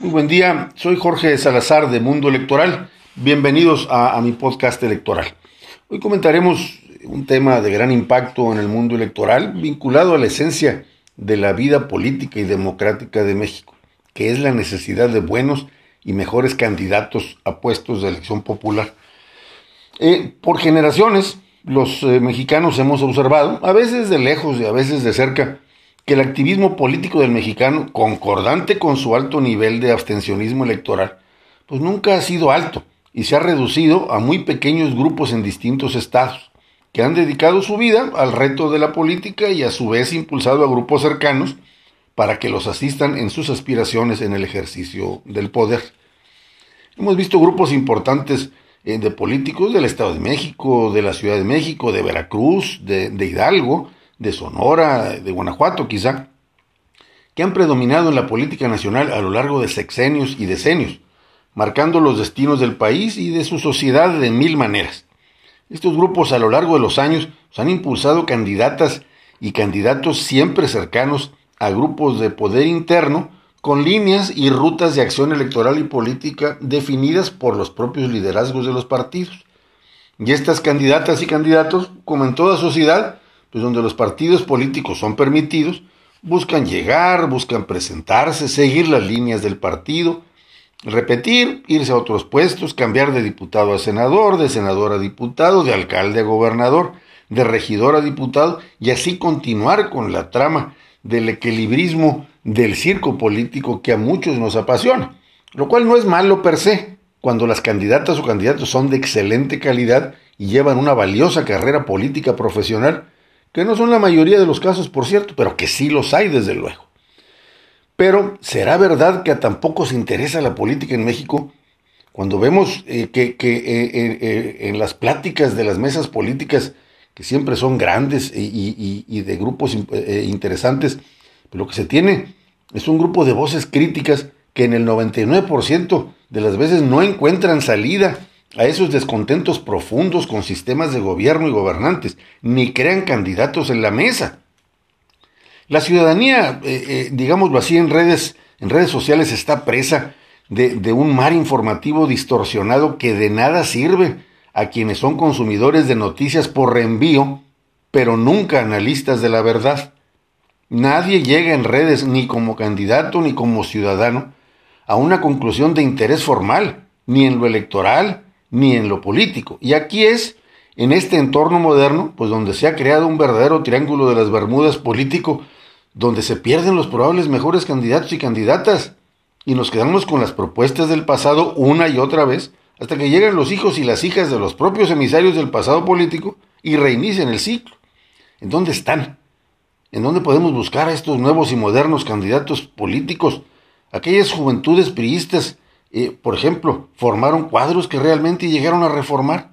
Muy buen día, soy Jorge Salazar de Mundo Electoral. Bienvenidos a, mi podcast electoral. Hoy comentaremos un tema de gran impacto en el mundo electoral vinculado a la esencia de la vida política y democrática de México, que es la necesidad de buenos y mejores candidatos a puestos de elección popular. Eh, por generaciones, los eh, mexicanos hemos observado, a veces de lejos y a veces de cerca, que el activismo político del mexicano, concordante con su alto nivel de abstencionismo electoral, pues nunca ha sido alto y se ha reducido a muy pequeños grupos en distintos estados, que han dedicado su vida al reto de la política y a su vez impulsado a grupos cercanos para que los asistan en sus aspiraciones en el ejercicio del poder. Hemos visto grupos importantes eh, de políticos del Estado de México, de la Ciudad de México, de Veracruz, de, de Hidalgo, de Sonora, de Guanajuato quizá, que han predominado en la política nacional a lo largo de sexenios y decenios, marcando los destinos del país y de su sociedad de mil maneras. Estos grupos a lo largo de los años han impulsado candidatas y candidatos siempre cercanos a grupos de poder interno con líneas y rutas de acción electoral y política definidas por los propios liderazgos de los partidos. Y estas candidatas y candidatos, como en toda sociedad, pues donde los partidos políticos son permitidos, buscan llegar, buscan presentarse, seguir las líneas del partido, repetir, irse a otros puestos, cambiar de diputado a senador, de senador a diputado, de alcalde a gobernador, de regidor a diputado, y así continuar con la trama del equilibrismo del circo político que a muchos nos apasiona, lo cual no es malo per se, cuando las candidatas o candidatos son de excelente calidad y llevan una valiosa carrera política profesional, que no son la mayoría de los casos, por cierto, pero que sí los hay, desde luego. Pero, ¿será verdad que a tan poco se interesa la política en México? Cuando vemos eh, que, eh, eh, en las pláticas de las mesas políticas, que siempre son grandes y, de grupos interesantes, lo que se tiene es un grupo de voces críticas que en el 99% de las veces no encuentran salida a esos descontentos profundos con sistemas de gobierno y gobernantes, ni crean candidatos en la mesa. La ciudadanía, eh, eh, digámoslo así, en redes, en redes sociales está presa de, de un mar informativo distorsionado que de nada sirve a quienes son consumidores de noticias por reenvío, pero nunca analistas de la verdad. Nadie llega en redes, ni como candidato ni como ciudadano, a una conclusión de interés formal, ni en lo electoral, ni en lo político. Y aquí es, en este entorno moderno, pues donde se ha creado un verdadero triángulo de las Bermudas político, donde se pierden los probables mejores candidatos y candidatas, y nos quedamos con las propuestas del pasado una y otra vez, hasta que lleguen los hijos y las hijas de los propios emisarios del pasado político y reinicien el ciclo. ¿En dónde están? ¿En dónde podemos buscar a estos nuevos y modernos candidatos políticos? Aquellas juventudes priistas eh, por ejemplo, formaron cuadros que realmente llegaron a reformar.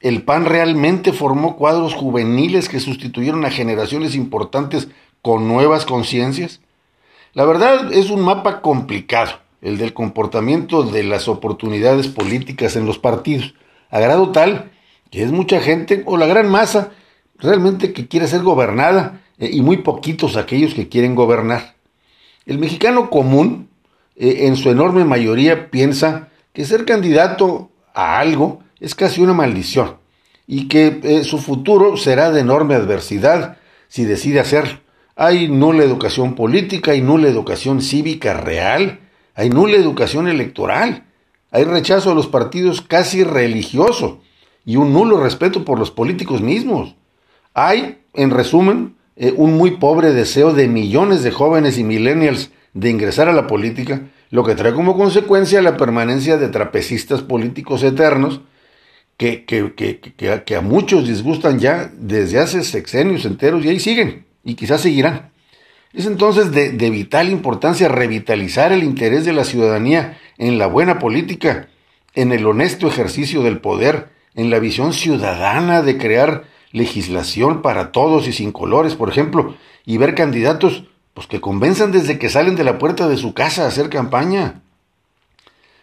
El PAN realmente formó cuadros juveniles que sustituyeron a generaciones importantes con nuevas conciencias. La verdad es un mapa complicado, el del comportamiento de las oportunidades políticas en los partidos, a grado tal que es mucha gente, o la gran masa, realmente que quiere ser gobernada, eh, y muy poquitos aquellos que quieren gobernar. El mexicano común eh, en su enorme mayoría piensa que ser candidato a algo es casi una maldición y que eh, su futuro será de enorme adversidad si decide hacerlo. Hay nula educación política, hay nula educación cívica real, hay nula educación electoral, hay rechazo a los partidos casi religioso y un nulo respeto por los políticos mismos. Hay, en resumen, eh, un muy pobre deseo de millones de jóvenes y millennials de ingresar a la política, lo que trae como consecuencia la permanencia de trapecistas políticos eternos que, que, a muchos disgustan ya desde hace sexenios enteros y ahí siguen y quizás seguirán. Es entonces de vital importancia revitalizar el interés de la ciudadanía en la buena política, en el honesto ejercicio del poder, en la visión ciudadana de crear legislación para todos y sin colores, por ejemplo, y ver candidatos pues que convenzan desde que salen de la puerta de su casa a hacer campaña.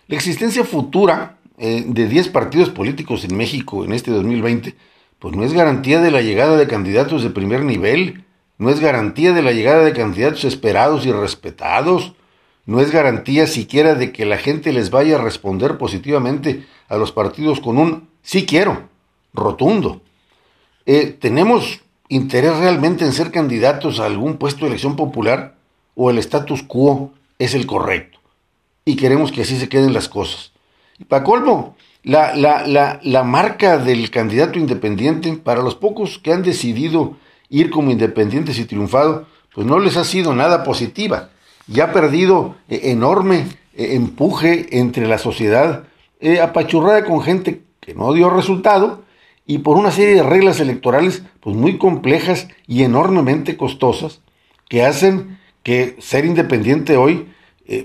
La existencia futura eh, de 10 partidos políticos en México en este 2020, pues no es garantía de la llegada de candidatos de primer nivel, no es garantía de la llegada de candidatos esperados y respetados, no es garantía siquiera de que la gente les vaya a responder positivamente a los partidos con un sí quiero, rotundo. Eh, ¿Tenemos interés realmente en ser candidatos a algún puesto de elección popular o el status quo es el correcto? Y queremos que así se queden las cosas. Y para colmo, la, la, la, la marca del candidato independiente, para los pocos que han decidido ir como independientes y triunfado, pues no les ha sido nada positiva y ha perdido eh, enorme eh, empuje entre la sociedad, eh, apachurrada con gente que no dio resultado y por una serie de reglas electorales pues muy complejas y enormemente costosas que hacen que ser independiente hoy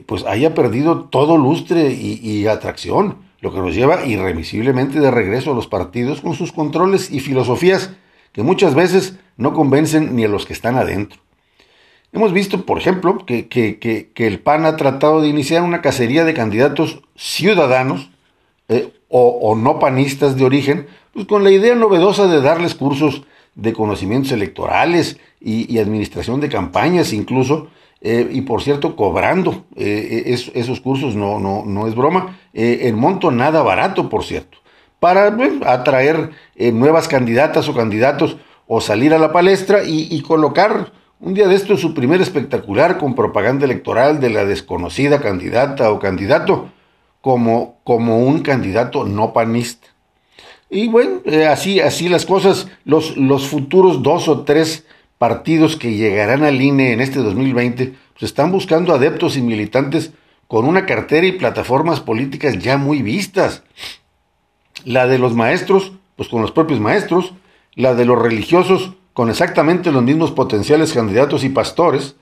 pues haya perdido todo lustre y, atracción, lo que nos lleva irremisiblemente de regreso a los partidos con sus controles y filosofías que muchas veces no convencen ni a los que están adentro. Hemos visto, por ejemplo, que, que, el PAN ha tratado de iniciar una cacería de candidatos ciudadanos eh, o, no panistas de origen, pues con la idea novedosa de darles cursos de conocimientos electorales y, administración de campañas incluso, eh, y por cierto, cobrando eh, esos cursos, no, no, no es broma, en monto nada barato, por cierto, para atraer nuevas candidatas o candidatos o salir a la palestra y, y colocar un día de esto su primer espectacular con propaganda electoral de la desconocida candidata o candidato como, como un candidato no panista. Y bueno, eh, así, así las cosas, los, los futuros dos o tres partidos que llegarán al INE en este 2020, pues están buscando adeptos y militantes con una cartera y plataformas políticas ya muy vistas. La de los maestros, pues con los propios maestros, la de los religiosos, con exactamente los mismos potenciales candidatos y pastores,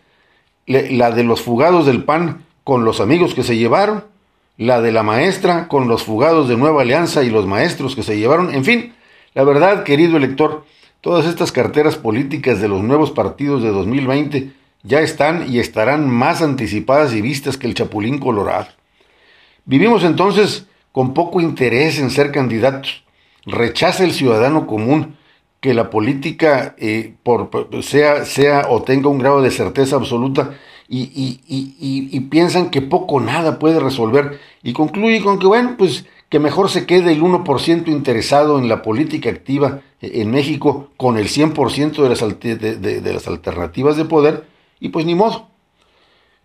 la de los fugados del PAN con los amigos que se llevaron, la de la maestra con los fugados de Nueva Alianza y los maestros que se llevaron, en fin, la verdad, querido elector, todas estas carteras políticas de los nuevos partidos de 2020 ya están y estarán más anticipadas y vistas que el Chapulín Colorado. Vivimos entonces con poco interés en ser candidatos. Rechaza el ciudadano común que la política eh, por, sea, sea o tenga un grado de certeza absoluta y, piensan que poco o nada puede resolver. Y concluye con que, bueno, pues que mejor se quede el 1% interesado en la política activa en México con el 100% de las, de, de las alternativas de poder, y pues ni modo.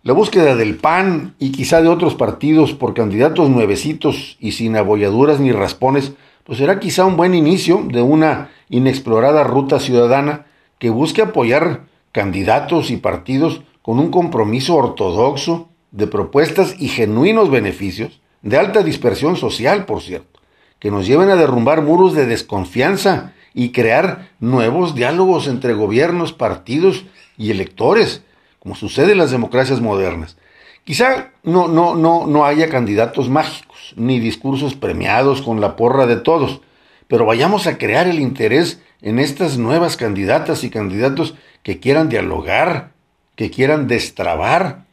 La búsqueda del PAN y quizá de otros partidos por candidatos nuevecitos y sin abolladuras ni raspones, pues será quizá un buen inicio de una inexplorada ruta ciudadana que busque apoyar candidatos y partidos con un compromiso ortodoxo de propuestas y genuinos beneficios, de alta dispersión social, por cierto, que nos lleven a derrumbar muros de desconfianza y crear nuevos diálogos entre gobiernos, partidos y electores, como sucede en las democracias modernas. Quizá no, no, no, no haya candidatos mágicos, ni discursos premiados con la porra de todos, pero vayamos a crear el interés en estas nuevas candidatas y candidatos que quieran dialogar, que quieran destrabar,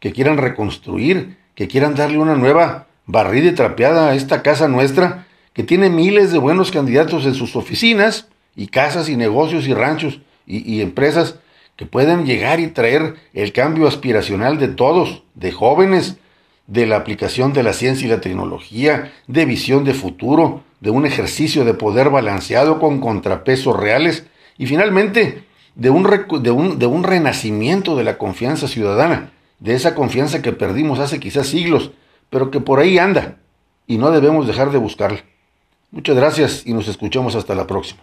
que quieran reconstruir, que quieran darle una nueva barrida y trapeada a esta casa nuestra, que tiene miles de buenos candidatos en sus oficinas y casas y negocios y ranchos y, y empresas que puedan llegar y traer el cambio aspiracional de todos, de jóvenes, de la aplicación de la ciencia y la tecnología, de visión de futuro, de un ejercicio de poder balanceado con contrapesos reales. Y finalmente de un, de un, de un renacimiento de la confianza ciudadana, de esa confianza que perdimos hace quizás siglos, pero que por ahí anda y no debemos dejar de buscarla. Muchas gracias y nos escuchamos hasta la próxima.